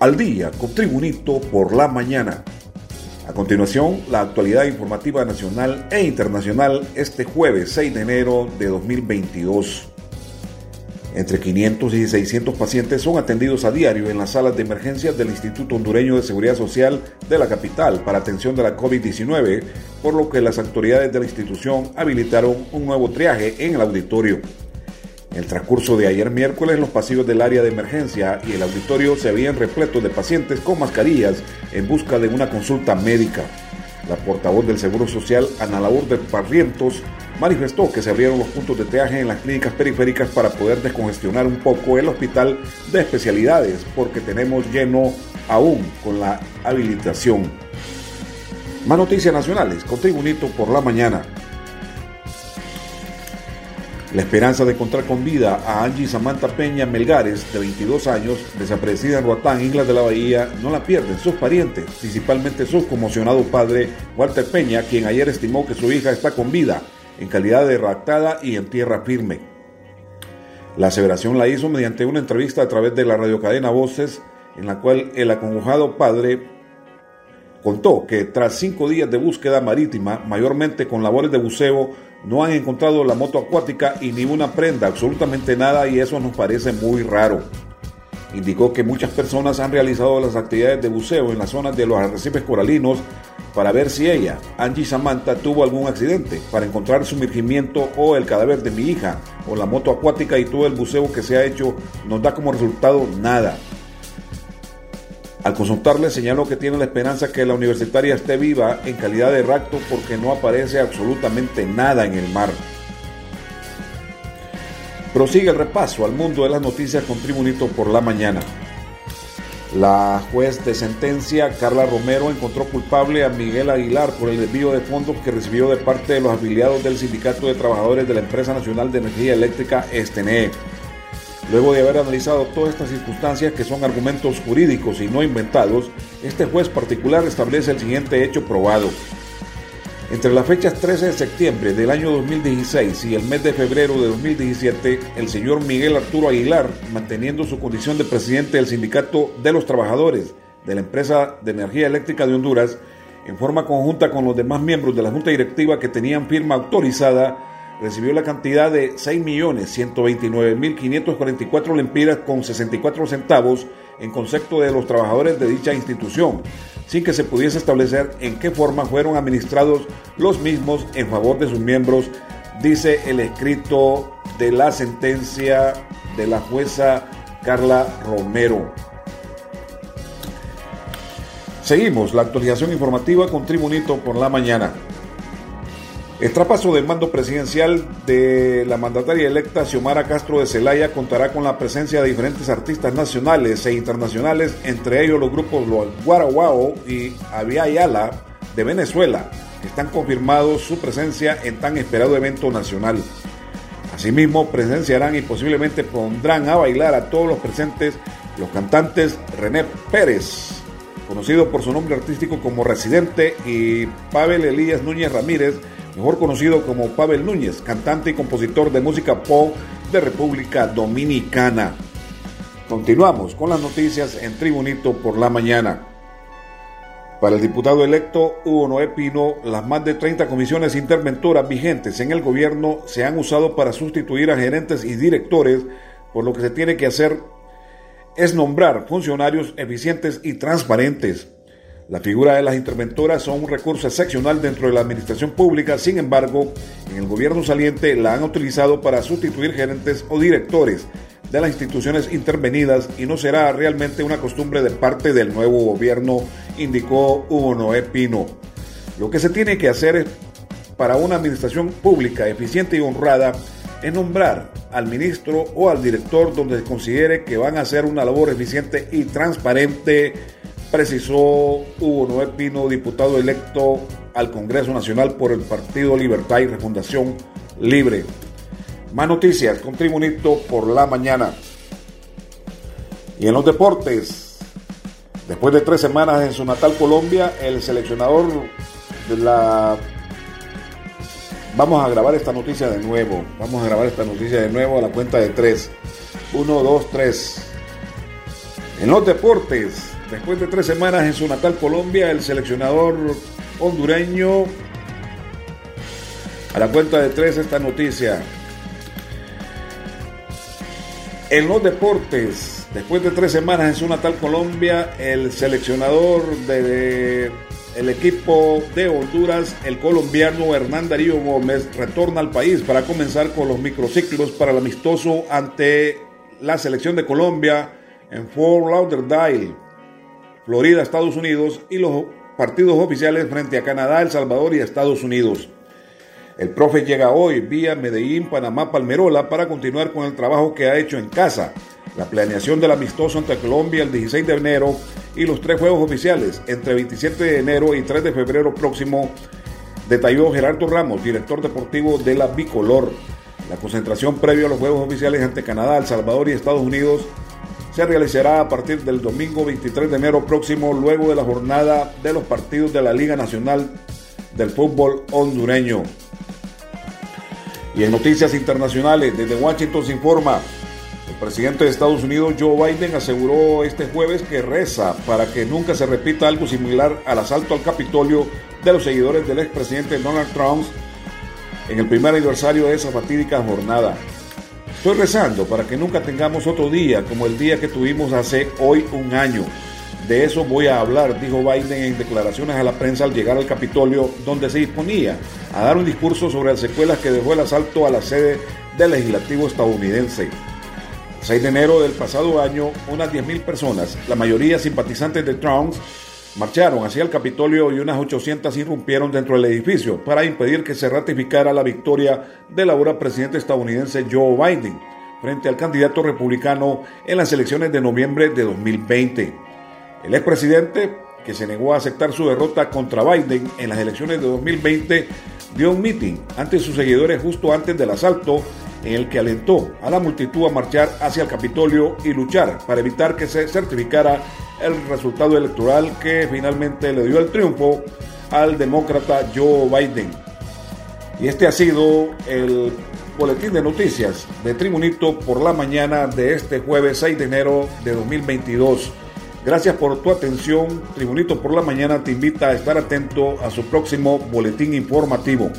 al día con Tribunito por la mañana. A continuación, la actualidad informativa nacional e internacional este jueves 6 de enero de 2022. Entre 500 y 600 pacientes son atendidos a diario en las salas de emergencias del Instituto Hondureño de Seguridad Social de la capital para atención de la COVID-19, por lo que las autoridades de la institución habilitaron un nuevo triaje en el auditorio. El transcurso de ayer miércoles, los pasillos del área de emergencia y el auditorio se habían repletos de pacientes con mascarillas en busca de una consulta médica. La portavoz del Seguro Social, Ana de Parrientos, manifestó que se abrieron los puntos de triaje en las clínicas periféricas para poder descongestionar un poco el hospital de especialidades, porque tenemos lleno aún con la habilitación. Más noticias nacionales con Tribunito por la mañana. La esperanza de encontrar con vida a Angie Samantha Peña Melgares, de 22 años, desaparecida en Roatán, Islas de la Bahía, no la pierden sus parientes, principalmente su conmocionado padre, Walter Peña, quien ayer estimó que su hija está con vida, en calidad de raptada y en tierra firme. La aseveración la hizo mediante una entrevista a través de la radiocadena Voces, en la cual el acongojado padre contó que tras cinco días de búsqueda marítima, mayormente con labores de buceo, no han encontrado la moto acuática y ni una prenda, absolutamente nada, y eso nos parece muy raro. Indicó que muchas personas han realizado las actividades de buceo en las zonas de los arrecifes coralinos para ver si ella, Angie Samantha, tuvo algún accidente, para encontrar sumergimiento o el cadáver de mi hija, o la moto acuática y todo el buceo que se ha hecho, nos da como resultado nada. Al consultarle señaló que tiene la esperanza que la universitaria esté viva en calidad de rapto porque no aparece absolutamente nada en el mar. Prosigue el repaso al mundo de las noticias con Tribunito por la mañana. La juez de sentencia, Carla Romero, encontró culpable a Miguel Aguilar por el desvío de fondos que recibió de parte de los afiliados del Sindicato de Trabajadores de la Empresa Nacional de Energía Eléctrica, Estene. Luego de haber analizado todas estas circunstancias que son argumentos jurídicos y no inventados, este juez particular establece el siguiente hecho probado. Entre las fechas 13 de septiembre del año 2016 y el mes de febrero de 2017, el señor Miguel Arturo Aguilar, manteniendo su condición de presidente del Sindicato de los Trabajadores de la Empresa de Energía Eléctrica de Honduras, en forma conjunta con los demás miembros de la Junta Directiva que tenían firma autorizada, recibió la cantidad de 6.129.544 lempiras con 64 centavos en concepto de los trabajadores de dicha institución, sin que se pudiese establecer en qué forma fueron administrados los mismos en favor de sus miembros, dice el escrito de la sentencia de la jueza Carla Romero. Seguimos la actualización informativa con Tribunito por la mañana. El traspaso del mando presidencial de la mandataria electa Xiomara Castro de Celaya contará con la presencia de diferentes artistas nacionales e internacionales, entre ellos los grupos Guaraguao y Aviala de Venezuela, que están confirmados su presencia en tan esperado evento nacional. Asimismo, presenciarán y posiblemente pondrán a bailar a todos los presentes los cantantes René Pérez, conocido por su nombre artístico como Residente, y Pavel Elías Núñez Ramírez, mejor conocido como Pavel Núñez, cantante y compositor de música pop de República Dominicana. Continuamos con las noticias en Tribunito por la mañana. Para el diputado electo Hugo Noé Pino, las más de 30 comisiones interventoras vigentes en el gobierno se han usado para sustituir a gerentes y directores, por lo que se tiene que hacer es nombrar funcionarios eficientes y transparentes. La figura de las interventoras son un recurso excepcional dentro de la administración pública, sin embargo, en el gobierno saliente la han utilizado para sustituir gerentes o directores de las instituciones intervenidas y no será realmente una costumbre de parte del nuevo gobierno, indicó Hugo Noé Pino. Lo que se tiene que hacer para una administración pública eficiente y honrada es nombrar al ministro o al director donde se considere que van a hacer una labor eficiente y transparente precisó Hugo Noé Pino, diputado electo al Congreso Nacional por el Partido Libertad y Refundación Libre. Más noticias con Tribunito por la mañana. Y en los deportes, después de tres semanas en su natal Colombia, el seleccionador de la... Vamos a grabar esta noticia de nuevo. Vamos a grabar esta noticia de nuevo a la cuenta de tres. Uno, dos, tres. En los deportes, después de tres semanas en su natal Colombia, el seleccionador hondureño, a la cuenta de tres esta noticia. En los deportes, después de tres semanas en su natal Colombia, el seleccionador de, el equipo de Honduras, el colombiano Hernán Darío Gómez, retorna al país para comenzar con los microciclos para el amistoso ante la selección de Colombia en Fort Lauderdale, Florida, Estados Unidos, y los partidos oficiales frente a Canadá, El Salvador y Estados Unidos. El profe llega hoy vía Medellín, Panamá, Palmerola para continuar con el trabajo que ha hecho en casa. La planeación del amistoso ante Colombia el 16 de enero y los tres juegos oficiales entre 27 de enero y 3 de febrero próximo, detalló Gerardo Ramos, director deportivo de la Bicolor. La concentración previa a los juegos oficiales ante Canadá, El Salvador y Estados Unidos se realizará a partir del domingo 23 de enero próximo, luego de la jornada de los partidos de la Liga Nacional del Fútbol Hondureño. Y en noticias internacionales, desde Washington se informa, el presidente de Estados Unidos, Joe Biden, aseguró este jueves que reza para que nunca se repita algo similar al asalto al Capitolio de los seguidores del expresidente Donald Trump en el primer aniversario de esa fatídica jornada. Estoy rezando para que nunca tengamos otro día como el día que tuvimos hace hoy un año. De eso voy a hablar, dijo Biden en declaraciones a la prensa al llegar al Capitolio, donde se disponía a dar un discurso sobre las secuelas que dejó el asalto a la sede del legislativo estadounidense. El 6 de enero del pasado año, unas 10.000 personas, la mayoría simpatizantes de Trump, marcharon hacia el Capitolio y unas 800 irrumpieron dentro del edificio para impedir que se ratificara la victoria del ahora presidente estadounidense Joe Biden frente al candidato republicano en las elecciones de noviembre de 2020. El expresidente, que se negó a aceptar su derrota contra Biden en las elecciones de 2020, dio un meeting ante sus seguidores justo antes del asalto en el que alentó a la multitud a marchar hacia el Capitolio y luchar para evitar que se certificara el resultado electoral que finalmente le dio el triunfo al demócrata Joe Biden. Y este ha sido el boletín de noticias de Tribunito por la mañana de este jueves 6 de enero de 2022. Gracias por tu atención. Tribunito por la mañana te invita a estar atento a su próximo boletín informativo.